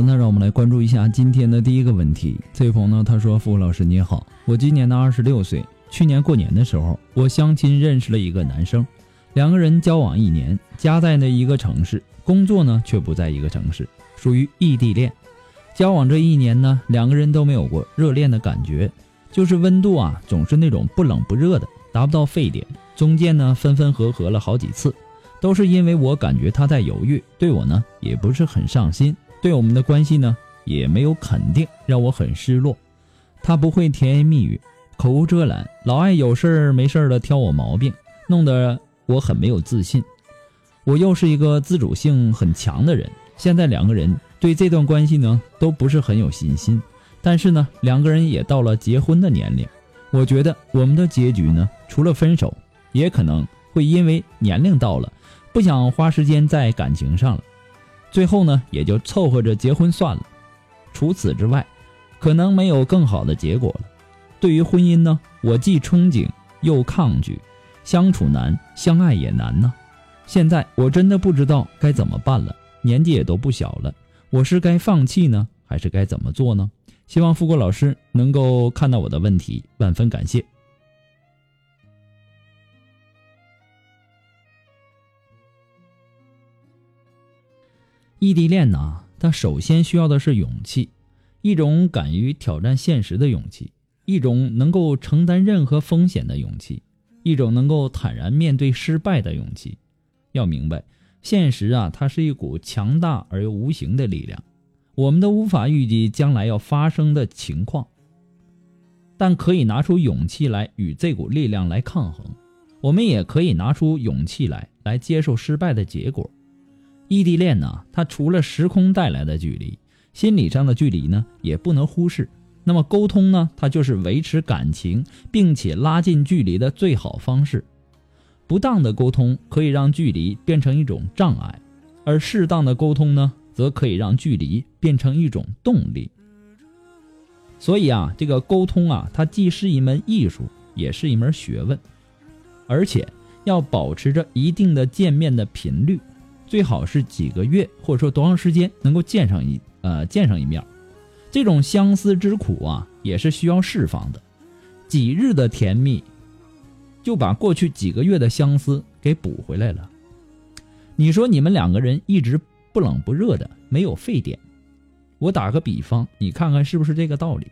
那让我们来关注一下今天的第一个问题。这位朋友呢，他说：“付老师你好，我今年呢二十六岁。去年过年的时候，我相亲认识了一个男生，两个人交往一年，家在那一个城市，工作呢却不在一个城市，属于异地恋。交往这一年呢，两个人都没有过热恋的感觉，就是温度啊总是那种不冷不热的，达不到沸点。中间呢分分合合了好几次，都是因为我感觉他在犹豫，对我呢也不是很上心。”对我们的关系呢，也没有肯定，让我很失落。他不会甜言蜜语，口无遮拦，老爱有事儿没事儿的挑我毛病，弄得我很没有自信。我又是一个自主性很强的人，现在两个人对这段关系呢都不是很有信心。但是呢，两个人也到了结婚的年龄，我觉得我们的结局呢，除了分手，也可能会因为年龄到了，不想花时间在感情上了。最后呢，也就凑合着结婚算了。除此之外，可能没有更好的结果了。对于婚姻呢，我既憧憬又抗拒，相处难，相爱也难呢。现在我真的不知道该怎么办了，年纪也都不小了，我是该放弃呢，还是该怎么做呢？希望富国老师能够看到我的问题，万分感谢。异地恋呢，它首先需要的是勇气，一种敢于挑战现实的勇气，一种能够承担任何风险的勇气，一种能够坦然面对失败的勇气。要明白，现实啊，它是一股强大而又无形的力量，我们都无法预计将来要发生的情况，但可以拿出勇气来与这股力量来抗衡。我们也可以拿出勇气来，来接受失败的结果。异地恋呢，它除了时空带来的距离，心理上的距离呢，也不能忽视。那么沟通呢，它就是维持感情并且拉近距离的最好方式。不当的沟通可以让距离变成一种障碍，而适当的沟通呢，则可以让距离变成一种动力。所以啊，这个沟通啊，它既是一门艺术，也是一门学问，而且要保持着一定的见面的频率。最好是几个月，或者说多长时间能够见上一呃见上一面，这种相思之苦啊，也是需要释放的。几日的甜蜜，就把过去几个月的相思给补回来了。你说你们两个人一直不冷不热的，没有沸点。我打个比方，你看看是不是这个道理？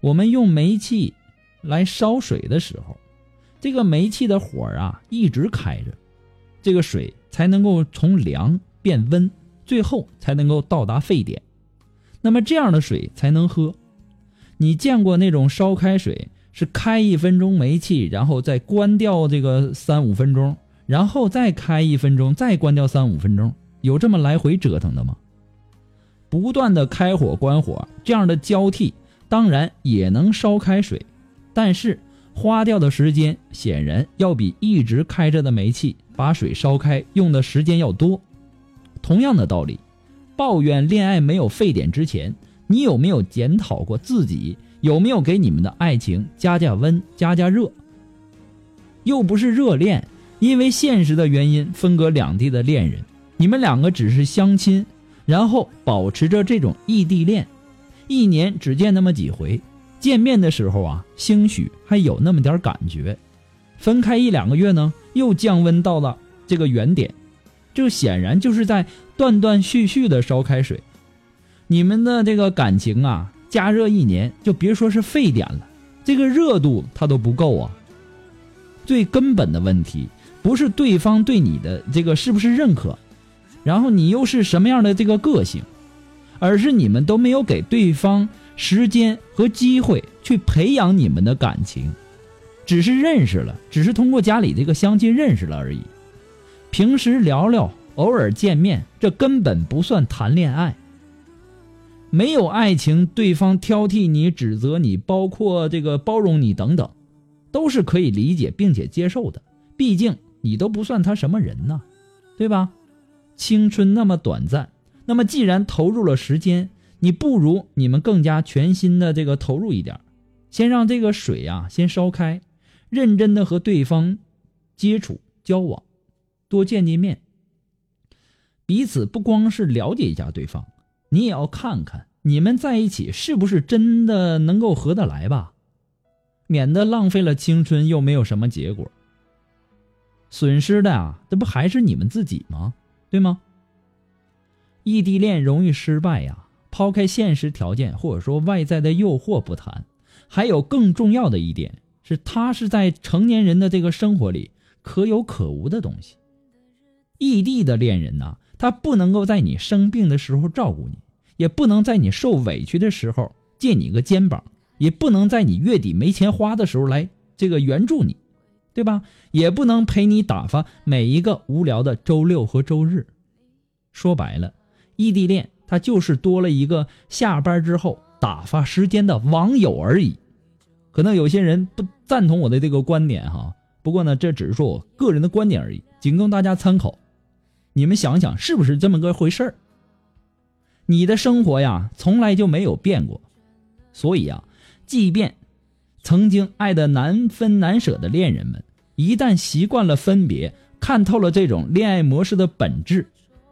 我们用煤气来烧水的时候，这个煤气的火啊一直开着，这个水。才能够从凉变温，最后才能够到达沸点。那么这样的水才能喝。你见过那种烧开水是开一分钟煤气，然后再关掉这个三五分钟，然后再开一分钟，再关掉三五分钟，有这么来回折腾的吗？不断的开火关火，这样的交替当然也能烧开水，但是花掉的时间显然要比一直开着的煤气把水烧开用的时间要多。同样的道理，抱怨恋爱没有沸点之前，你有没有检讨过自己有没有给你们的爱情加加温、加加热？又不是热恋，因为现实的原因分隔两地的恋人，你们两个只是相亲，然后保持着这种异地恋，一年只见那么几回，见面的时候啊，兴许还有那么点感觉，分开一两个月呢，又降温到了这个原点。这显然就是在断断续续的烧开水，你们的这个感情啊，加热一年就别说是沸点了，这个热度它都不够啊。最根本的问题不是对方对你的这个是不是认可，然后你又是什么样的这个个性，而是你们都没有给对方时间和机会去培养你们的感情，只是认识了，只是通过家里这个相亲认识了而已。平时聊聊，偶尔见面，这根本不算谈恋爱。没有爱情，对方挑剔你、指责你，包括这个包容你等等，都是可以理解并且接受的。毕竟你都不算他什么人呢，对吧？青春那么短暂，那么既然投入了时间，你不如你们更加全心的这个投入一点，先让这个水啊先烧开，认真的和对方接触交往。多见见面，彼此不光是了解一下对方，你也要看看你们在一起是不是真的能够合得来吧，免得浪费了青春又没有什么结果。损失的啊，这不还是你们自己吗？对吗？异地恋容易失败呀，抛开现实条件或者说外在的诱惑不谈，还有更重要的一点是，他是在成年人的这个生活里可有可无的东西。异地的恋人呐，他不能够在你生病的时候照顾你，也不能在你受委屈的时候借你个肩膀，也不能在你月底没钱花的时候来这个援助你，对吧？也不能陪你打发每一个无聊的周六和周日。说白了，异地恋他就是多了一个下班之后打发时间的网友而已。可能有些人不赞同我的这个观点哈，不过呢，这只是说我个人的观点而已，仅供大家参考。你们想想，是不是这么个回事儿？你的生活呀，从来就没有变过，所以啊，即便曾经爱的难分难舍的恋人们，一旦习惯了分别，看透了这种恋爱模式的本质，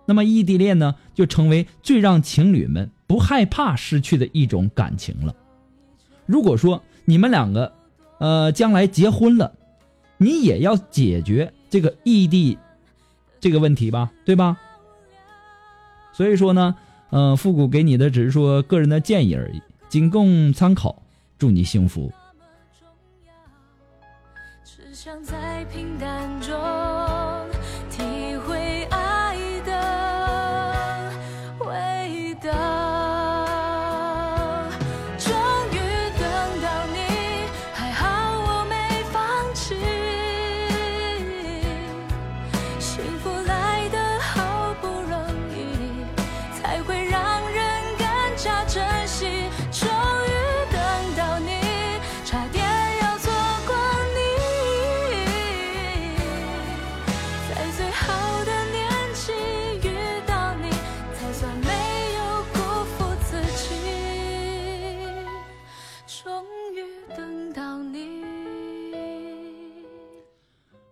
那么异地恋呢，就成为最让情侣们不害怕失去的一种感情了。如果说你们两个，呃，将来结婚了，你也要解决这个异地。这个问题吧，对吧？所以说呢，嗯，复古给你的只是说个人的建议而已，仅供参考。祝你幸福。只想在平淡中。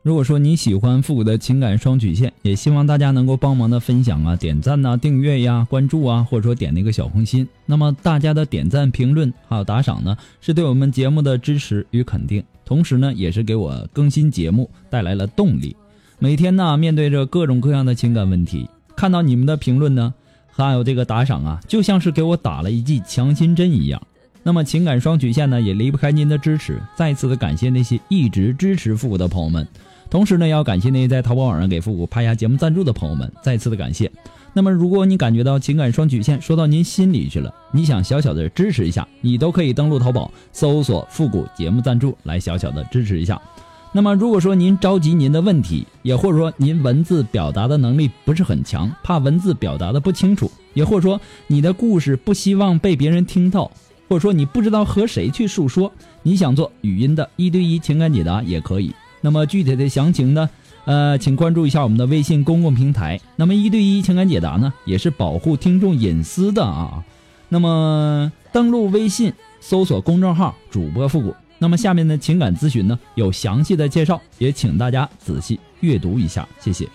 如果说你喜欢复古的情感双曲线，也希望大家能够帮忙的分享啊、点赞呐、订阅呀、关注啊，或者说点那个小红心。那么大家的点赞、评论还有打赏呢，是对我们节目的支持与肯定，同时呢，也是给我更新节目带来了动力。每天呢，面对着各种各样的情感问题，看到你们的评论呢，还有这个打赏啊，就像是给我打了一剂强心针一样。那么情感双曲线呢，也离不开您的支持。再次的感谢那些一直支持复古的朋友们。同时呢，要感谢那些在淘宝网上给复古拍下节目赞助的朋友们，再次的感谢。那么，如果你感觉到情感双曲线说到您心里去了，你想小小的支持一下，你都可以登录淘宝搜索“复古节目赞助”来小小的支持一下。那么，如果说您着急您的问题，也或者说您文字表达的能力不是很强，怕文字表达的不清楚，也或者说你的故事不希望被别人听到，或者说你不知道和谁去诉说，你想做语音的一对一情感解答也可以。那么具体的详情呢？呃，请关注一下我们的微信公共平台。那么一对一情感解答呢，也是保护听众隐私的啊。那么登录微信，搜索公众号“主播复古”。那么下面的情感咨询呢，有详细的介绍，也请大家仔细阅读一下，谢谢。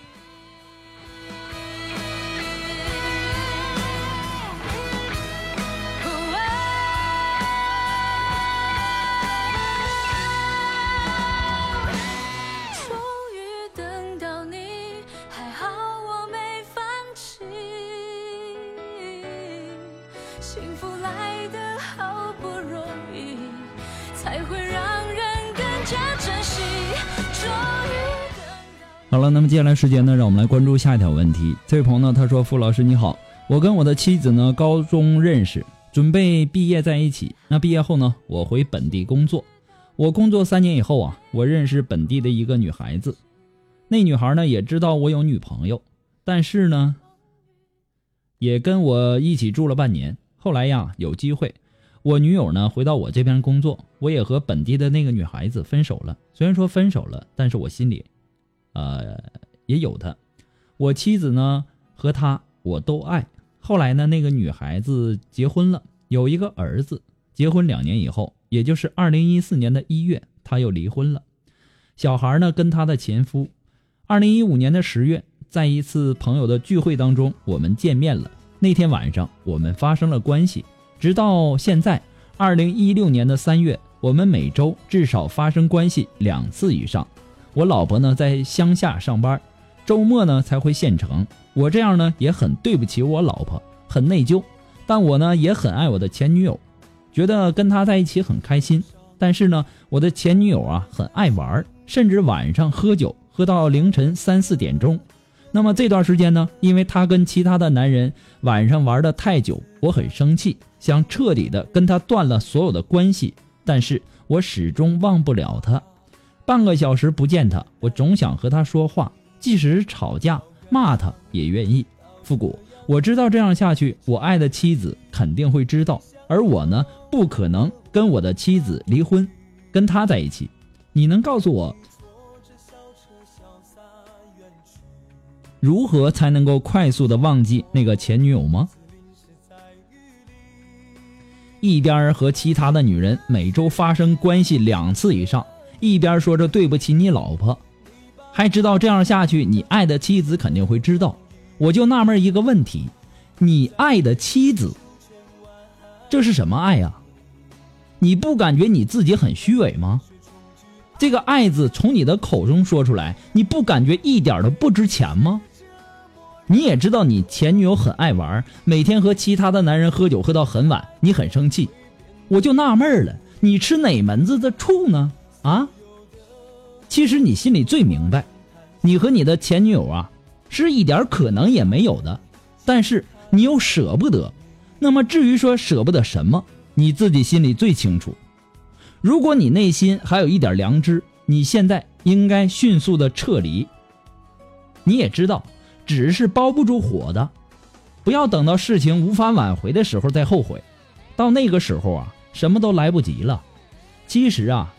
才会让人更加珍惜好了，那么接下来时间呢，让我们来关注下一条问题。这位朋友呢，他说：“傅老师你好，我跟我的妻子呢高中认识，准备毕业在一起。那毕业后呢，我回本地工作。我工作三年以后啊，我认识本地的一个女孩子。那女孩呢也知道我有女朋友，但是呢，也跟我一起住了半年。后来呀，有机会，我女友呢回到我这边工作，我也和本地的那个女孩子分手了。虽然说分手了，但是我心里……呃，也有的。我妻子呢和他我都爱。后来呢，那个女孩子结婚了，有一个儿子。结婚两年以后，也就是二零一四年的一月，她又离婚了。小孩呢跟他的前夫。二零一五年的十月，在一次朋友的聚会当中，我们见面了。那天晚上，我们发生了关系。直到现在，二零一六年的三月，我们每周至少发生关系两次以上。我老婆呢在乡下上班，周末呢才回县城。我这样呢也很对不起我老婆，很内疚。但我呢也很爱我的前女友，觉得跟她在一起很开心。但是呢，我的前女友啊很爱玩，甚至晚上喝酒喝到凌晨三四点钟。那么这段时间呢，因为她跟其他的男人晚上玩的太久，我很生气，想彻底的跟她断了所有的关系。但是我始终忘不了她。半个小时不见他，我总想和他说话，即使是吵架骂他也愿意。复古，我知道这样下去，我爱的妻子肯定会知道，而我呢，不可能跟我的妻子离婚，跟他在一起。你能告诉我，如何才能够快速的忘记那个前女友吗？一边和其他的女人每周发生关系两次以上。一边说着对不起你老婆，还知道这样下去你爱的妻子肯定会知道。我就纳闷一个问题：你爱的妻子，这是什么爱呀？你不感觉你自己很虚伪吗？这个“爱”字从你的口中说出来，你不感觉一点都不值钱吗？你也知道你前女友很爱玩，每天和其他的男人喝酒喝到很晚，你很生气。我就纳闷了，你吃哪门子的醋呢？啊，其实你心里最明白，你和你的前女友啊，是一点可能也没有的，但是你又舍不得。那么至于说舍不得什么，你自己心里最清楚。如果你内心还有一点良知，你现在应该迅速的撤离。你也知道，纸是包不住火的，不要等到事情无法挽回的时候再后悔，到那个时候啊，什么都来不及了。其实啊。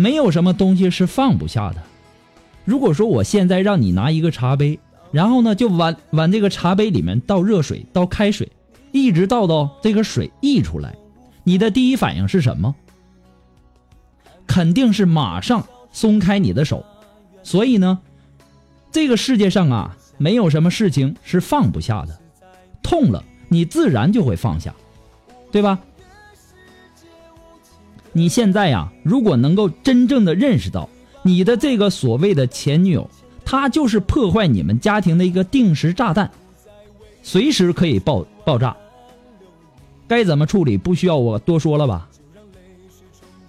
没有什么东西是放不下的。如果说我现在让你拿一个茶杯，然后呢就往往这个茶杯里面倒热水、倒开水，一直倒到这个水溢出来，你的第一反应是什么？肯定是马上松开你的手。所以呢，这个世界上啊，没有什么事情是放不下的。痛了，你自然就会放下，对吧？你现在呀，如果能够真正的认识到你的这个所谓的前女友，她就是破坏你们家庭的一个定时炸弹，随时可以爆爆炸。该怎么处理？不需要我多说了吧？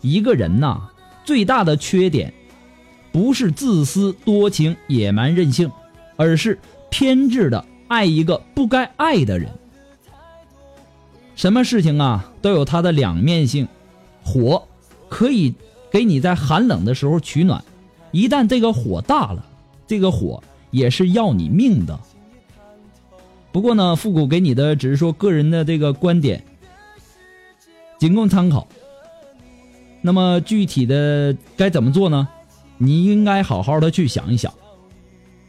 一个人呐，最大的缺点，不是自私多情、野蛮任性，而是偏执的爱一个不该爱的人。什么事情啊都有它的两面性，火可以给你在寒冷的时候取暖，一旦这个火大了，这个火也是要你命的。不过呢，复古给你的只是说个人的这个观点，仅供参考。那么具体的该怎么做呢？你应该好好的去想一想。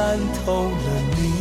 看透了你。